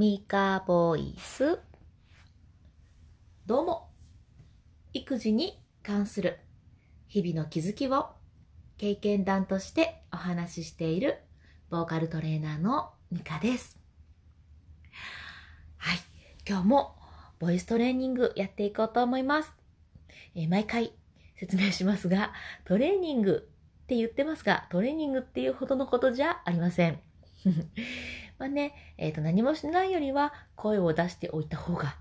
ミカボイス。どうも。育児に関する日々の気づきを経験談としてお話ししているボーカルトレーナーのミカです。はい。今日もボイストレーニングやっていこうと思います。えー、毎回説明しますが、トレーニングって言ってますが、トレーニングっていうほどのことじゃありません。まあね、えっ、ー、と、何もしないよりは声を出しておいた方が、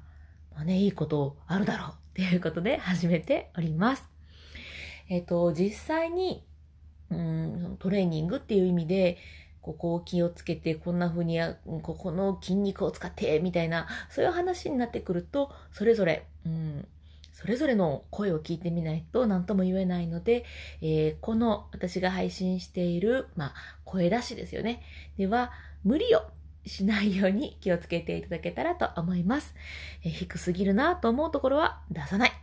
まあね、いいことあるだろうっていうことで始めております。えっ、ー、と、実際に、うん、トレーニングっていう意味で、ここを気をつけて、こんな風にや、ここの筋肉を使って、みたいな、そういう話になってくると、それぞれ、うん、それぞれの声を聞いてみないと何とも言えないので、えー、この私が配信している、まあ、声出しですよね。では、無理をしないように気をつけていただけたらと思います。えー、低すぎるなと思うところは出さない。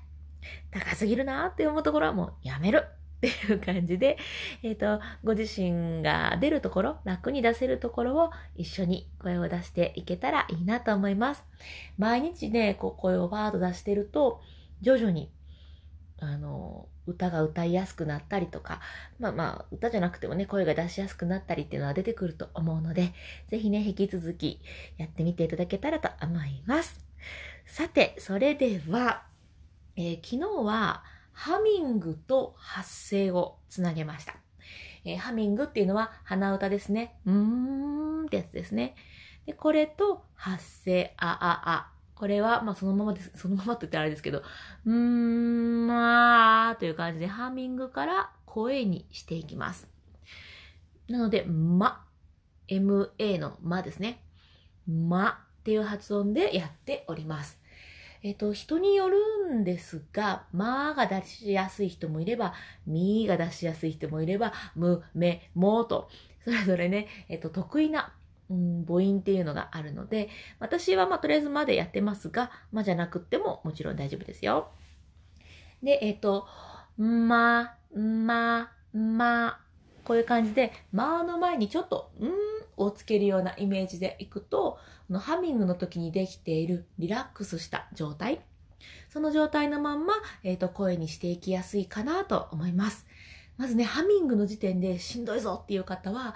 高すぎるなって思うところはもうやめる。っていう感じで、えっ、ー、と、ご自身が出るところ、楽に出せるところを一緒に声を出していけたらいいなと思います。毎日ね、こう声をバーッと出してると、徐々に、あの、歌が歌いやすくなったりとか、まあまあ、歌じゃなくてもね、声が出しやすくなったりっていうのは出てくると思うので、ぜひね、引き続きやってみていただけたらと思います。さて、それでは、えー、昨日は、ハミングと発声をつなげました。えー、ハミングっていうのは鼻歌ですね。うーんってやつですね。で、これと発声、あ、あ、あこれは、まあそのままです、そのままって言ったらあれですけど、うーん、まあという感じでハーミングから声にしていきます。なので、ま、ma のまですね。まっていう発音でやっております。えっ、と、人によるんですが、まが出しやすい人もいれば、みが出しやすい人もいれば、む、め、もと、それぞれね、えっ、と、得意なうん、母音っていうのがあるので、私はまあとりあえずまでやってますが、まじゃなくってももちろん大丈夫ですよ。で、えっ、ー、と、ま、ま、ま、こういう感じで、まの前にちょっと、んをつけるようなイメージでいくと、のハミングの時にできているリラックスした状態。その状態のまんま、えっ、ー、と、声にしていきやすいかなと思います。まずね、ハミングの時点でしんどいぞっていう方は、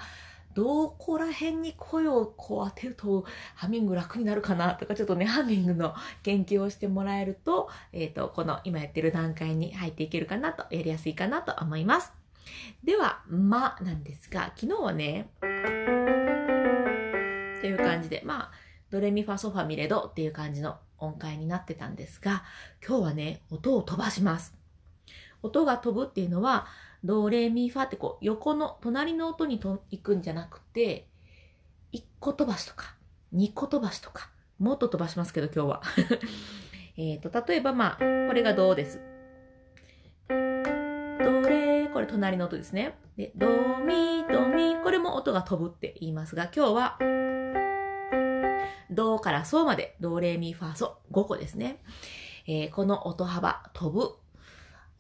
どこら辺に声をこう当てるとハミング楽になるかなとかちょっとねハミングの研究をしてもらえると,、えーと、この今やってる段階に入っていけるかなとやりやすいかなと思います。では、まなんですが、昨日はね、という感じで、まあ、ドレミファソファミレドっていう感じの音階になってたんですが、今日はね、音を飛ばします。音が飛ぶっていうのは、ドレミファってこう横の隣の音にと行くんじゃなくて、1個飛ばしとか、2個飛ばしとか、もっと飛ばしますけど今日は。えっと、例えばまあ、これがドです。ドレ、これ隣の音ですね。で、ドミ、ドミ、これも音が飛ぶって言いますが、今日は、ドからソまで、ドレミファソ、5個ですね。えー、この音幅、飛ぶ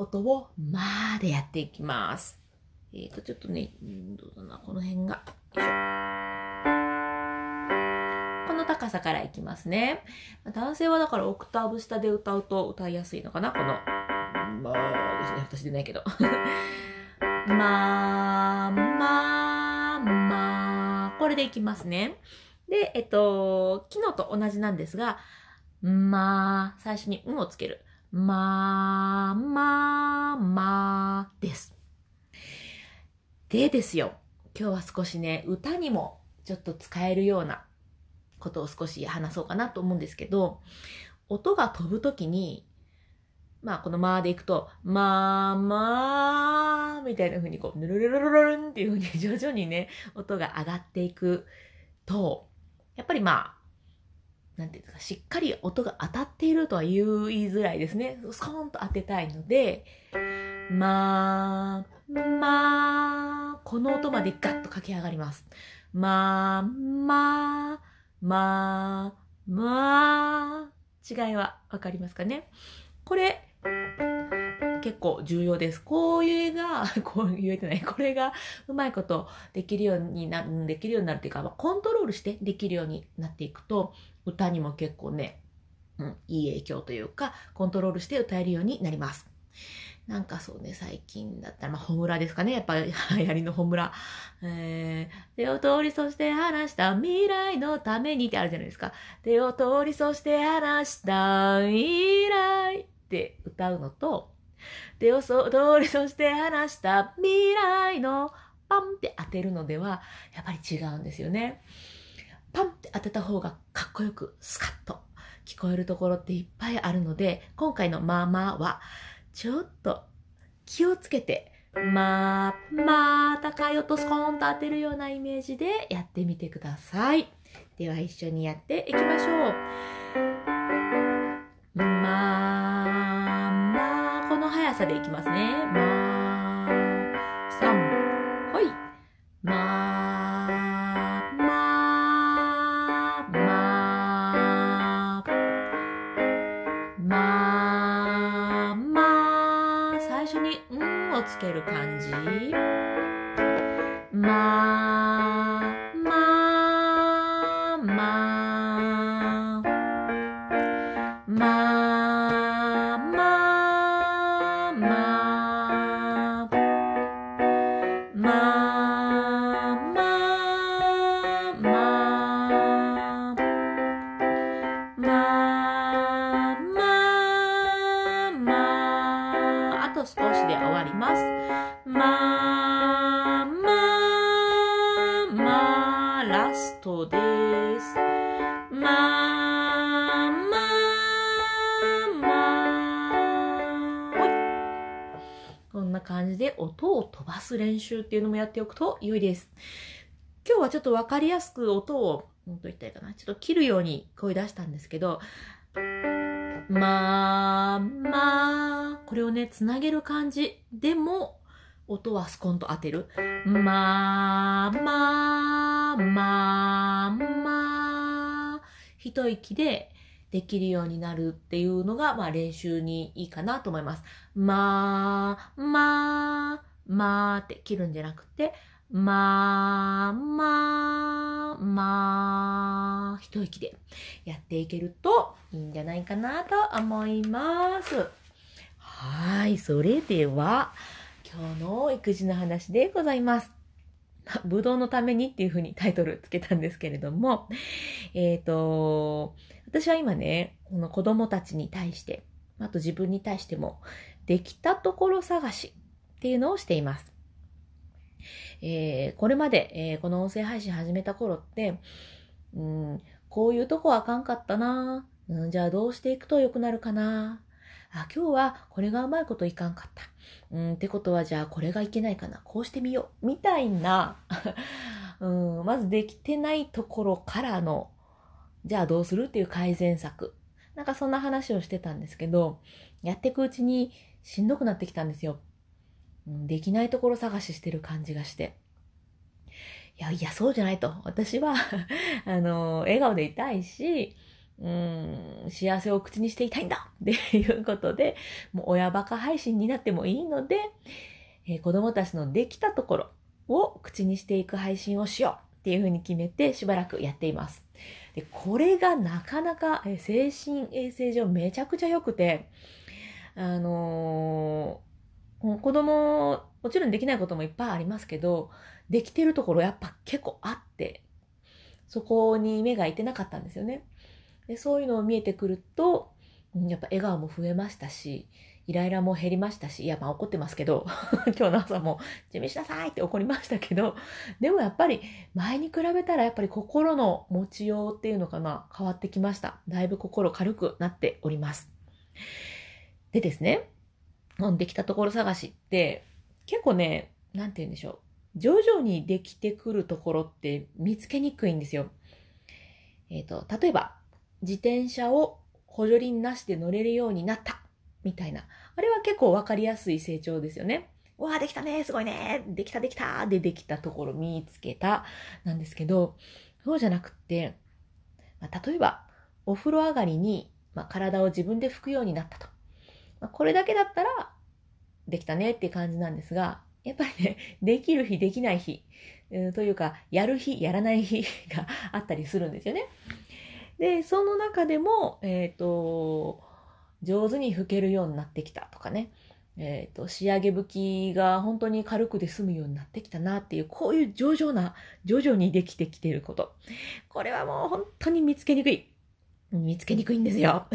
音をまーでやっていきます。えっ、ー、と、ちょっとね、どうだな、この辺が。この高さからいきますね。男性はだからオクターブ下で歌うと歌いやすいのかなこの、まあですね、私でないけど。まあ、まあ、まあ、これでいきますね。で、えっと、昨日と同じなんですが、まあ、最初にんをつける。まあ、まあ、まあです。でですよ。今日は少しね、歌にもちょっと使えるようなことを少し話そうかなと思うんですけど、音が飛ぶときに、まあこのまーでいくと、まあまあみたいな風にこう、ぬるるるるるんっていう風に徐々にね、音が上がっていくと、やっぱりまあ、なんていうんですか、しっかり音が当たっているとは言いづらいですね。スコーンと当てたいので、まあ、まあ、この音までガッと駆け上がります。まあ、まあ、まあ、まあ、違いはわかりますかね？これ、結構重要です。こういう絵が、こう言えてない。これがうまいことできるようになる、できるようになるっていうか、コントロールしてできるようになっていくと、歌にも結構ね、うん、いい影響というか、コントロールして歌えるようになります。なんかそうね、最近だったら、まあ、ホムラですかね。やっぱり 流行りのホムラ。えー、手を通りそして話した未来のためにってあるじゃないですか。手を通りそして話した未来って歌うのと、手を通りそして話した未来のパンって当てるのでは、やっぱり違うんですよね。パンって当てた方がかっこよくスカッと聞こえるところっていっぱいあるので、今回のまあまあは、ちょっと気をつけて、まあ、またかよとスコーンと当てるようなイメージでやってみてください。では一緒にやっていきましょう。まあ、さでいきますね。まあ、三、ほい。ま、ま、ま、ま、ま、最初に、んをつける感じ。ま、ま、まラストです。まあ、まあ、まあ、こんな感じで音を飛ばす練習っていうのもやっておくと良いです。今日はちょっとわかりやすく音を、うんと言ったらいいかな。ちょっと切るように声出したんですけど、まあ、まあ、これをね、つなげる感じでも、音はスコンと当てる。まあ、まあ、一息でできるようになるっていうのが、まあ練習にいいかなと思います。まあ、まあ、まあって切るんじゃなくて、まあ、まあ、まあ、一息でやっていけるといいんじゃないかなと思います。はい、それでは、今日の育児の話でございます。ぶどうのためにっていうふうにタイトルつけたんですけれども、えっ、と、私は今ね、この子供たちに対して、あと自分に対しても、できたところ探しっていうのをしています。えーこれまで、えーこの音声配信始めた頃って、うん、こういうとこあかんかったな、うん、じゃあどうしていくと良くなるかな、あ、今日はこれがうまいこといかんかった。うん、ってことはじゃあこれがいけないかな、こうしてみよう、みたいな、うん、まずできてないところからの、じゃあどうするっていう改善策。なんかそんな話をしてたんですけど、やっていくうちにしんどくなってきたんですよ。うんできないところ探ししてる感じがして。いや、いや、そうじゃないと。私は、あの、笑顔でいたいし、うん、幸せを口にしていたいんだ っていうことで、もう親バカ配信になってもいいので、えー子供たちのできたところを口にしていく配信をしようっていうふうに決めてしばらくやっています。で、これがなかなかえ精神衛生上めちゃくちゃ良くて、あのー子供、もちろんできないこともいっぱいありますけど、できてるところやっぱ結構あって、そこに目がいてなかったんですよね。でそういうのを見えてくると、やっぱ笑顔も増えましたし、イライラも減りましたし、いや、まあ怒ってますけど、今日の朝も、準備しなさいって怒りましたけど、でもやっぱり前に比べたらやっぱり心の持ちようっていうのかな、変わってきました。だいぶ心軽くなっております。でですね、うんできたところ探しって、結構ね、なんて言うんでしょう。徐々にできてくるところって見つけにくいんですよ。えっ、と、例えば、自転車を補助輪なしで乗れるようになったみたいな。あれは結構わかりやすい成長ですよね。わあ、できたね、すごいね、できたできたでできたところ見つけたなんですけど、そうじゃなくって、まあ、例えば、お風呂上がりに、まあ、体を自分で拭くようになったと。まあ、これだけだったら、できたねって感じなんですが、やっぱりね、できる日、できない日、というか、やる日、やらない日があったりするんですよね。で、その中でも、えっ、ー、と、上手に吹けるようになってきたとかね、えっ、ー、と、仕上げ吹きが本当に軽くで済むようになってきたなっていう、こういう上々な、徐々にできてきていること。これはもう本当に見つけにくい。見つけにくいんですよ。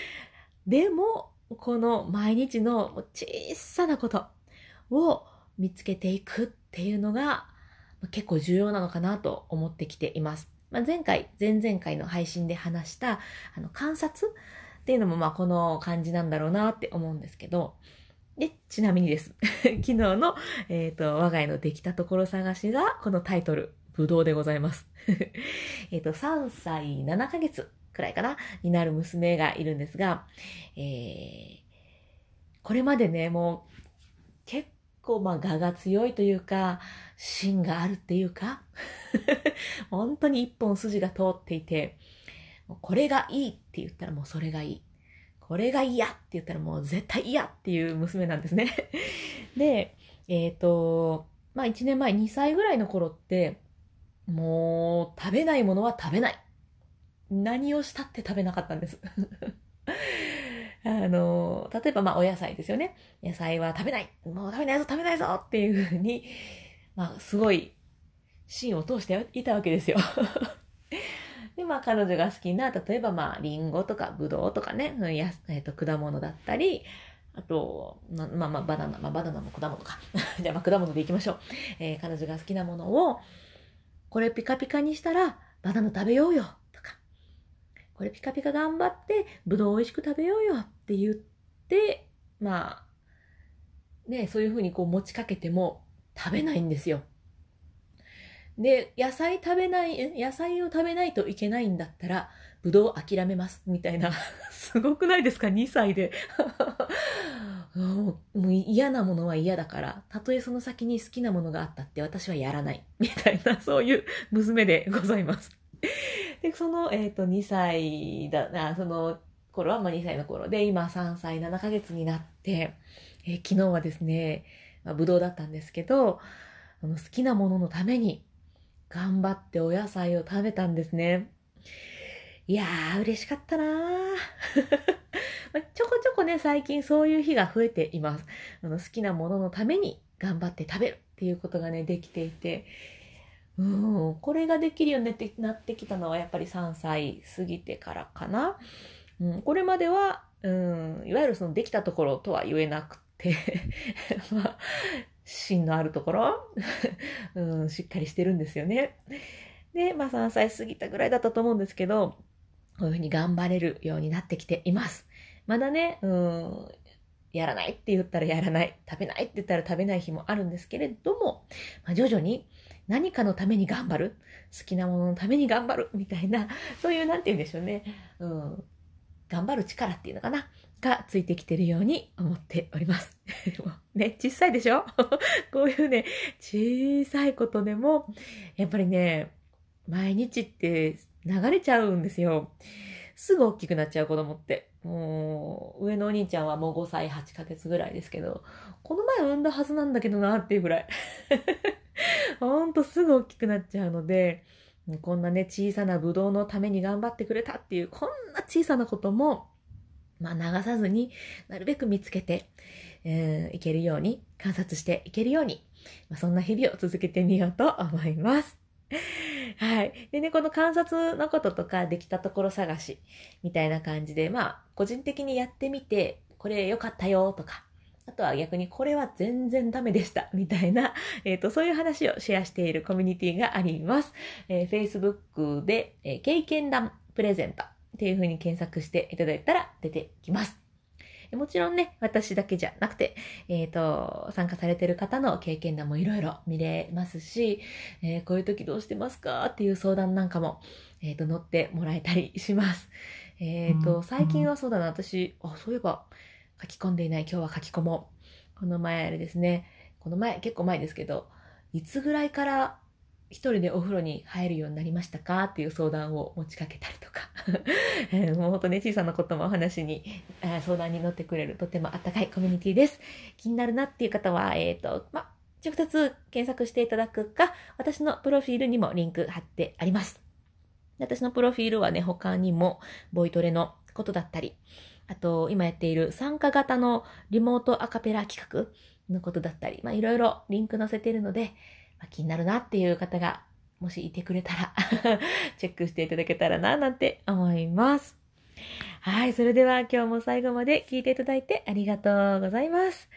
でも、この毎日の小さなことを見つけていくっていうのが結構重要なのかなと思ってきています。まあ、前回、前々回の配信で話したあの観察っていうのもまあこの感じなんだろうなって思うんですけど、で、ちなみにです。昨日の、えっ、ー、と、我が家のできたところ探しがこのタイトル、ぶどうでございます。えっと、3歳7ヶ月くらいかなになる娘がいるんですが、えー、これまでね、もう結構まあ我が強いというか、芯があるっていうか、本当に一本筋が通っていて、これがいいって言ったらもうそれがいい。これが嫌って言ったらもう絶対嫌っていう娘なんですね。で、えっ、ー、と、まあ1年前2歳ぐらいの頃って、もう食べないものは食べない。何をしたって食べなかったんです。あの、例えばまあお野菜ですよね。野菜は食べないもう食べないぞ食べないぞっていうふうに、まあすごい芯を通していたわけですよ。で、まあ彼女が好きな、例えばまあリンゴとかブドウとかね、やえっ、ー、と果物だったり、あと、まあまあバナナ、まあバナナも果物か。じゃあまあ果物でいきましょう。えー、彼女が好きなものを、これピカピカにしたらバナナ食べようよこれピカピカ頑張って、ぶどう美味しく食べようよって言って、まあ、ね、そういうふうにこう持ちかけても食べないんですよ。で、野菜食べない、野菜を食べないといけないんだったら、ぶどう諦めます。みたいな。すごくないですか ?2 歳で もう嫌なものは嫌だから、たとえその先に好きなものがあったって私はやらない。みたいな、そういう娘でございます。で、その、え、ー、と、2歳だ、あその頃は、まあ2歳の頃で、今3歳7ヶ月になって、えー、昨日はですね、まあ、ぶどうだったんですけど、あの好きなもののために頑張ってお野菜を食べたんですね。いやー、嬉しかったなー ちょこちょこね、最近そういう日が増えています。あの好きなもののために頑張って食べるっていうことがね、できていて、うん、これができるようになってきたのはやっぱり3歳過ぎてからかな。うん、これまでは、うん、いわゆるそのできたところとは言えなくて まあ、芯のあるところ、うん、しっかりしてるんですよね。で、まあ3歳過ぎたぐらいだったと思うんですけど、こういうふうに頑張れるようになってきています。まだね、うん、やらないって言ったらやらない、食べないって言ったら食べない日もあるんですけれども、まあ、徐々に何かのために頑張る？好きなもののために頑張る？みたいな、そういう、なんて言うんでしょうね。うん。頑張る力っていうのかな？がついてきてるように思っております。ね、小さいでしょ？こういうね、小さいことでも、やっぱりね、毎日って流れちゃうんですよ。すぐ大きくなっちゃう子供って。もう、上のお兄ちゃんはもう5歳8ヶ月ぐらいですけど、この前産んだはずなんだけどなっていうぐらい。ほんとすぐ大きくなっちゃうので、こんなね、小さなブドウのために頑張ってくれたっていう、こんな小さなことも、まあ、流さずになるべく見つけて、えー、いけるように、観察していけるように、まあ、そんな日々を続けてみようと思います。はい。でね、この観察のこととか、できたところ探し、みたいな感じで、まあ、個人的にやってみて、これ良かったよとか、あとは逆にこれは全然ダメでした、みたいな、えっ、ー、と、そういう話をシェアしているコミュニティがあります。えー、Facebook で、えー、経験談プレゼントっていう風に検索していただいたら出てきます。もちろんね、私だけじゃなくて、えっ、ー、と、参加されてる方の経験談もいろいろ見れますし、えー、こういう時どうしてますかっていう相談なんかも、えっ、ー、と、乗ってもらえたりします。えっ、と、最近はそうだな、私、あ、そういえば、書き込んでいない今日は書き込もう。この前あれですね、この前、結構前ですけど、いつぐらいから一人でお風呂に入るようになりましたか？っていう相談を持ちかけたりとか もうほんとね、小さなこともお話に、相談に乗ってくれるとてもあったかいコミュニティです。気になるなっていう方は、えっ、ー、と、ま、直接検索していただくか、私のプロフィールにもリンク貼ってあります。私のプロフィールはね、他にも、ボイトレのことだったり、あと、今やっている参加型のリモートアカペラ企画のことだったり、まあ、いろいろリンク載せてるので、まあ、気になるなっていう方が、もしいてくれたら チェックしていただけたらな、なんて思います。はい、それでは今日も最後まで聞いていただいてありがとうございます。